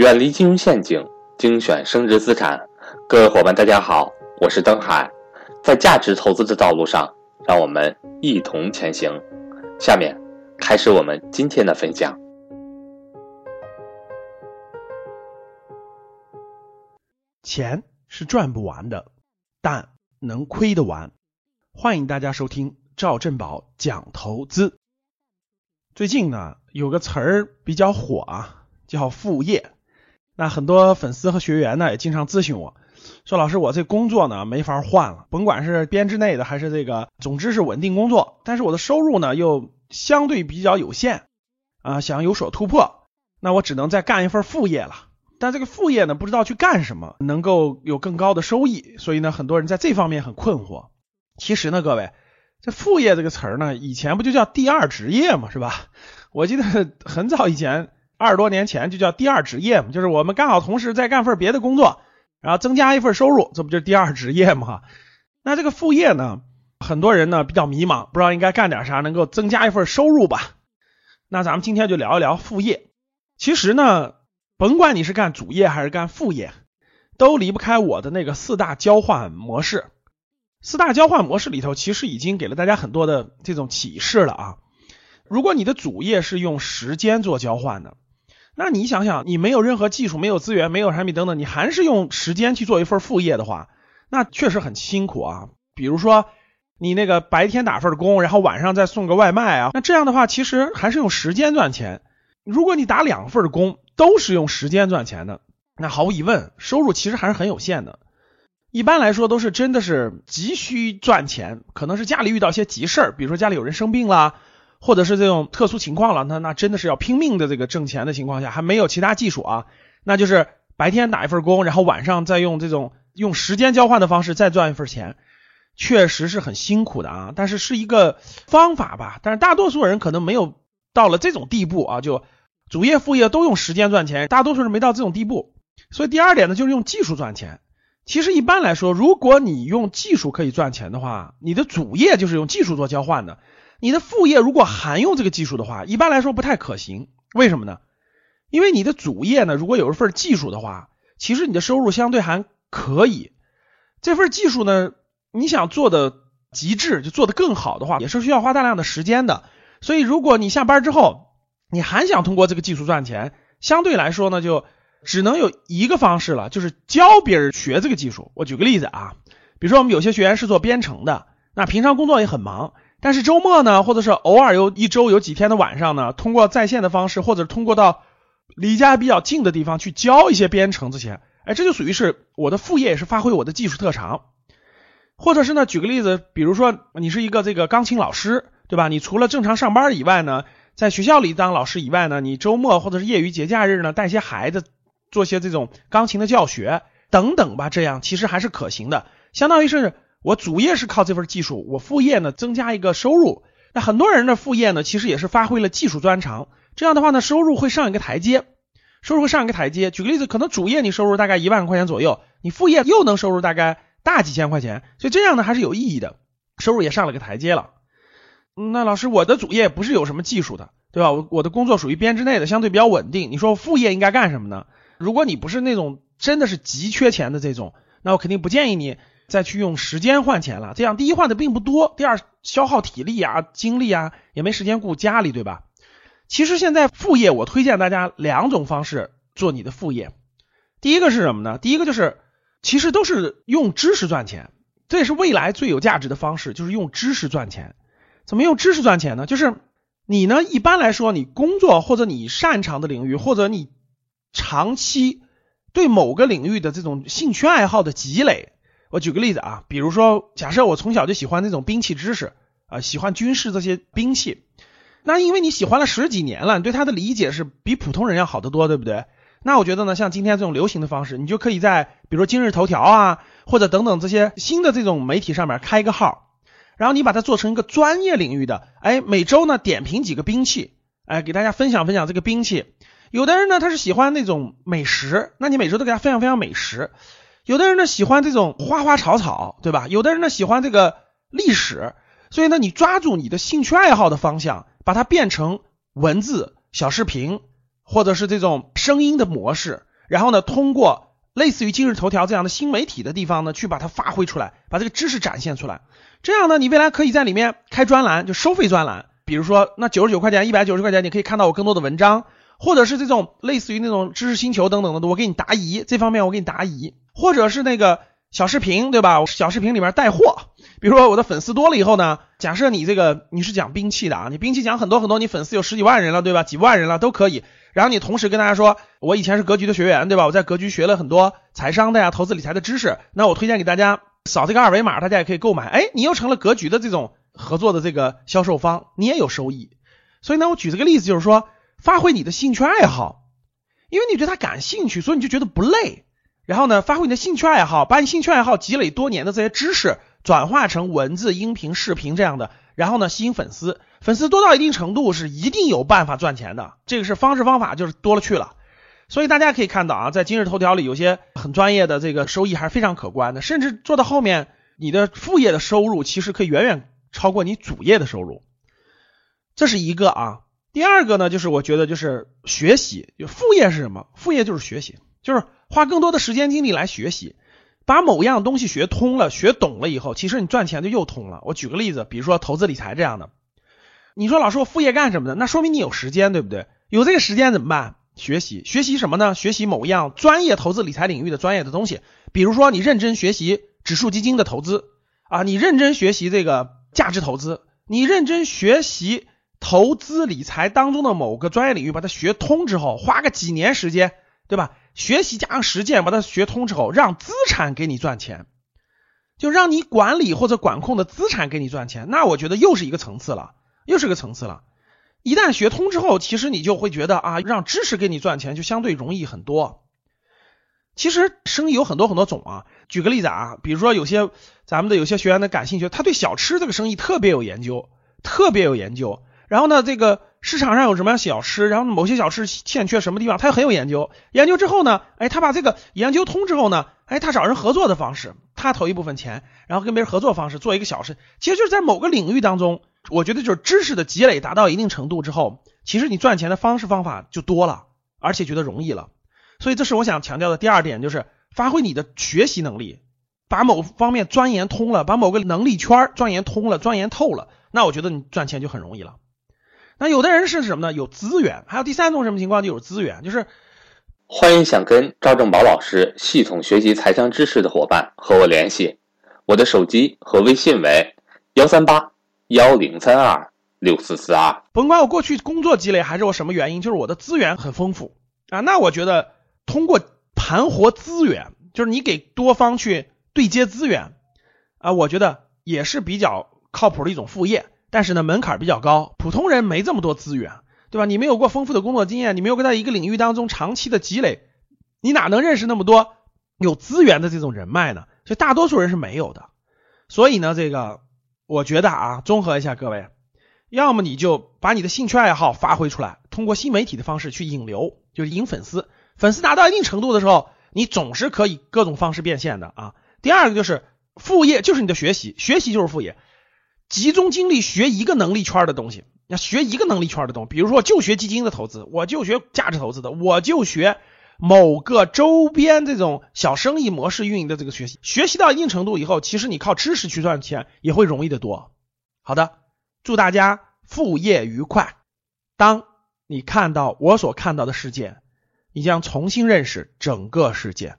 远离金融陷阱，精选升值资产。各位伙伴，大家好，我是登海。在价值投资的道路上，让我们一同前行。下面开始我们今天的分享。钱是赚不完的，但能亏得完。欢迎大家收听赵振宝讲投资。最近呢，有个词儿比较火啊，叫副业。那很多粉丝和学员呢，也经常咨询我说：“老师，我这工作呢没法换了，甭管是编制内的还是这个，总之是稳定工作。但是我的收入呢又相对比较有限啊，想有所突破，那我只能再干一份副业了。但这个副业呢，不知道去干什么能够有更高的收益，所以呢，很多人在这方面很困惑。其实呢，各位，这副业这个词儿呢，以前不就叫第二职业嘛，是吧？我记得很早以前。”二十多年前就叫第二职业嘛，就是我们刚好同时在干份别的工作，然后增加一份收入，这不就是第二职业嘛？那这个副业呢，很多人呢比较迷茫，不知道应该干点啥能够增加一份收入吧？那咱们今天就聊一聊副业。其实呢，甭管你是干主业还是干副业，都离不开我的那个四大交换模式。四大交换模式里头，其实已经给了大家很多的这种启示了啊。如果你的主业是用时间做交换的，那你想想，你没有任何技术，没有资源，没有产品等等，你还是用时间去做一份副业的话，那确实很辛苦啊。比如说，你那个白天打份工，然后晚上再送个外卖啊，那这样的话，其实还是用时间赚钱。如果你打两份工，都是用时间赚钱的，那毫无疑问，收入其实还是很有限的。一般来说，都是真的是急需赚钱，可能是家里遇到一些急事儿，比如说家里有人生病了。或者是这种特殊情况了，那那真的是要拼命的这个挣钱的情况下，还没有其他技术啊，那就是白天打一份工，然后晚上再用这种用时间交换的方式再赚一份钱，确实是很辛苦的啊。但是是一个方法吧，但是大多数人可能没有到了这种地步啊，就主业副业都用时间赚钱，大多数人没到这种地步。所以第二点呢，就是用技术赚钱。其实一般来说，如果你用技术可以赚钱的话，你的主业就是用技术做交换的。你的副业如果含用这个技术的话，一般来说不太可行。为什么呢？因为你的主业呢，如果有一份技术的话，其实你的收入相对还可以。这份技术呢，你想做的极致，就做的更好的话，也是需要花大量的时间的。所以，如果你下班之后，你还想通过这个技术赚钱，相对来说呢，就只能有一个方式了，就是教别人学这个技术。我举个例子啊，比如说我们有些学员是做编程的，那平常工作也很忙。但是周末呢，或者是偶尔有一周有几天的晚上呢，通过在线的方式，或者通过到离家比较近的地方去教一些编程这些，哎，这就属于是我的副业，也是发挥我的技术特长。或者是呢，举个例子，比如说你是一个这个钢琴老师，对吧？你除了正常上班以外呢，在学校里当老师以外呢，你周末或者是业余节假日呢，带些孩子做些这种钢琴的教学等等吧，这样其实还是可行的，相当于是。我主业是靠这份技术，我副业呢增加一个收入。那很多人的副业呢，其实也是发挥了技术专长。这样的话呢，收入会上一个台阶，收入会上一个台阶。举个例子，可能主业你收入大概一万块钱左右，你副业又能收入大概大几千块钱，所以这样呢还是有意义的，收入也上了个台阶了。那老师，我的主业不是有什么技术的，对吧？我我的工作属于编制内的，相对比较稳定。你说副业应该干什么呢？如果你不是那种真的是急缺钱的这种，那我肯定不建议你。再去用时间换钱了，这样第一换的并不多，第二消耗体力啊、精力啊，也没时间顾家里，对吧？其实现在副业，我推荐大家两种方式做你的副业。第一个是什么呢？第一个就是，其实都是用知识赚钱，这也是未来最有价值的方式，就是用知识赚钱。怎么用知识赚钱呢？就是你呢，一般来说，你工作或者你擅长的领域，或者你长期对某个领域的这种兴趣爱好的积累。我举个例子啊，比如说，假设我从小就喜欢那种兵器知识啊，喜欢军事这些兵器，那因为你喜欢了十几年了，你对它的理解是比普通人要好得多，对不对？那我觉得呢，像今天这种流行的方式，你就可以在比如说今日头条啊，或者等等这些新的这种媒体上面开一个号，然后你把它做成一个专业领域的，哎，每周呢点评几个兵器，哎，给大家分享分享这个兵器。有的人呢他是喜欢那种美食，那你每周都给他分享分享美食。有的人呢喜欢这种花花草草，对吧？有的人呢喜欢这个历史，所以呢，你抓住你的兴趣爱好的方向，把它变成文字、小视频，或者是这种声音的模式，然后呢，通过类似于今日头条这样的新媒体的地方呢，去把它发挥出来，把这个知识展现出来。这样呢，你未来可以在里面开专栏，就收费专栏，比如说那九十九块钱、一百九十块钱，你可以看到我更多的文章，或者是这种类似于那种知识星球等等的，我给你答疑，这方面我给你答疑，或者是那个小视频，对吧？小视频里面带货，比如说我的粉丝多了以后呢，假设你这个你是讲兵器的啊，你兵器讲很多很多，你粉丝有十几万人了，对吧？几万人了都可以。然后你同时跟大家说，我以前是格局的学员，对吧？我在格局学了很多财商的呀、投资理财的知识，那我推荐给大家。扫这个二维码，大家也可以购买。哎，你又成了格局的这种合作的这个销售方，你也有收益。所以呢，我举这个例子就是说，发挥你的兴趣爱好，因为你对他感兴趣，所以你就觉得不累。然后呢，发挥你的兴趣爱好，把你兴趣爱好积累多年的这些知识转化成文字、音频、视频这样的，然后呢，吸引粉丝。粉丝多到一定程度是一定有办法赚钱的，这个是方式方法就是多了去了。所以大家可以看到啊，在今日头条里有些很专业的这个收益还是非常可观的，甚至做到后面，你的副业的收入其实可以远远超过你主业的收入。这是一个啊，第二个呢，就是我觉得就是学习，就副业是什么？副业就是学习，就是花更多的时间精力来学习，把某样东西学通了、学懂了以后，其实你赚钱就又通了。我举个例子，比如说投资理财这样的，你说老师我副业干什么的？那说明你有时间，对不对？有这个时间怎么办？学习学习什么呢？学习某样专业投资理财领域的专业的东西，比如说你认真学习指数基金的投资啊，你认真学习这个价值投资，你认真学习投资理财当中的某个专业领域，把它学通之后，花个几年时间，对吧？学习加上实践，把它学通之后，让资产给你赚钱，就让你管理或者管控的资产给你赚钱，那我觉得又是一个层次了，又是个层次了。一旦学通之后，其实你就会觉得啊，让知识给你赚钱就相对容易很多。其实生意有很多很多种啊，举个例子啊，比如说有些咱们的有些学员的感兴趣，他对小吃这个生意特别有研究，特别有研究。然后呢，这个市场上有什么样小吃，然后某些小吃欠缺什么地方，他很有研究。研究之后呢，哎，他把这个研究通之后呢，哎，他找人合作的方式，他投一部分钱，然后跟别人合作方式做一个小吃，其实就是在某个领域当中。我觉得就是知识的积累达到一定程度之后，其实你赚钱的方式方法就多了，而且觉得容易了。所以这是我想强调的第二点，就是发挥你的学习能力，把某方面钻研通了，把某个能力圈钻研通了、钻研透了，那我觉得你赚钱就很容易了。那有的人是什么呢？有资源。还有第三种什么情况？就有资源，就是欢迎想跟赵正宝老师系统学习财商知识的伙伴和我联系，我的手机和微信为幺三八。幺零三二六四四二，甭管我过去工作积累还是我什么原因，就是我的资源很丰富啊。那我觉得通过盘活资源，就是你给多方去对接资源啊，我觉得也是比较靠谱的一种副业。但是呢，门槛比较高，普通人没这么多资源，对吧？你没有过丰富的工作经验，你没有在一个领域当中长期的积累，你哪能认识那么多有资源的这种人脉呢？所以大多数人是没有的。所以呢，这个。我觉得啊，综合一下各位，要么你就把你的兴趣爱好发挥出来，通过新媒体的方式去引流，就是引粉丝。粉丝达到一定程度的时候，你总是可以各种方式变现的啊。第二个就是副业，就是你的学习，学习就是副业，集中精力学一个能力圈的东西，要学一个能力圈的东西。比如说，就学基金的投资，我就学价值投资的，我就学。某个周边这种小生意模式运营的这个学习，学习到一定程度以后，其实你靠知识去赚钱也会容易得多。好的，祝大家副业愉快。当你看到我所看到的世界，你将重新认识整个世界。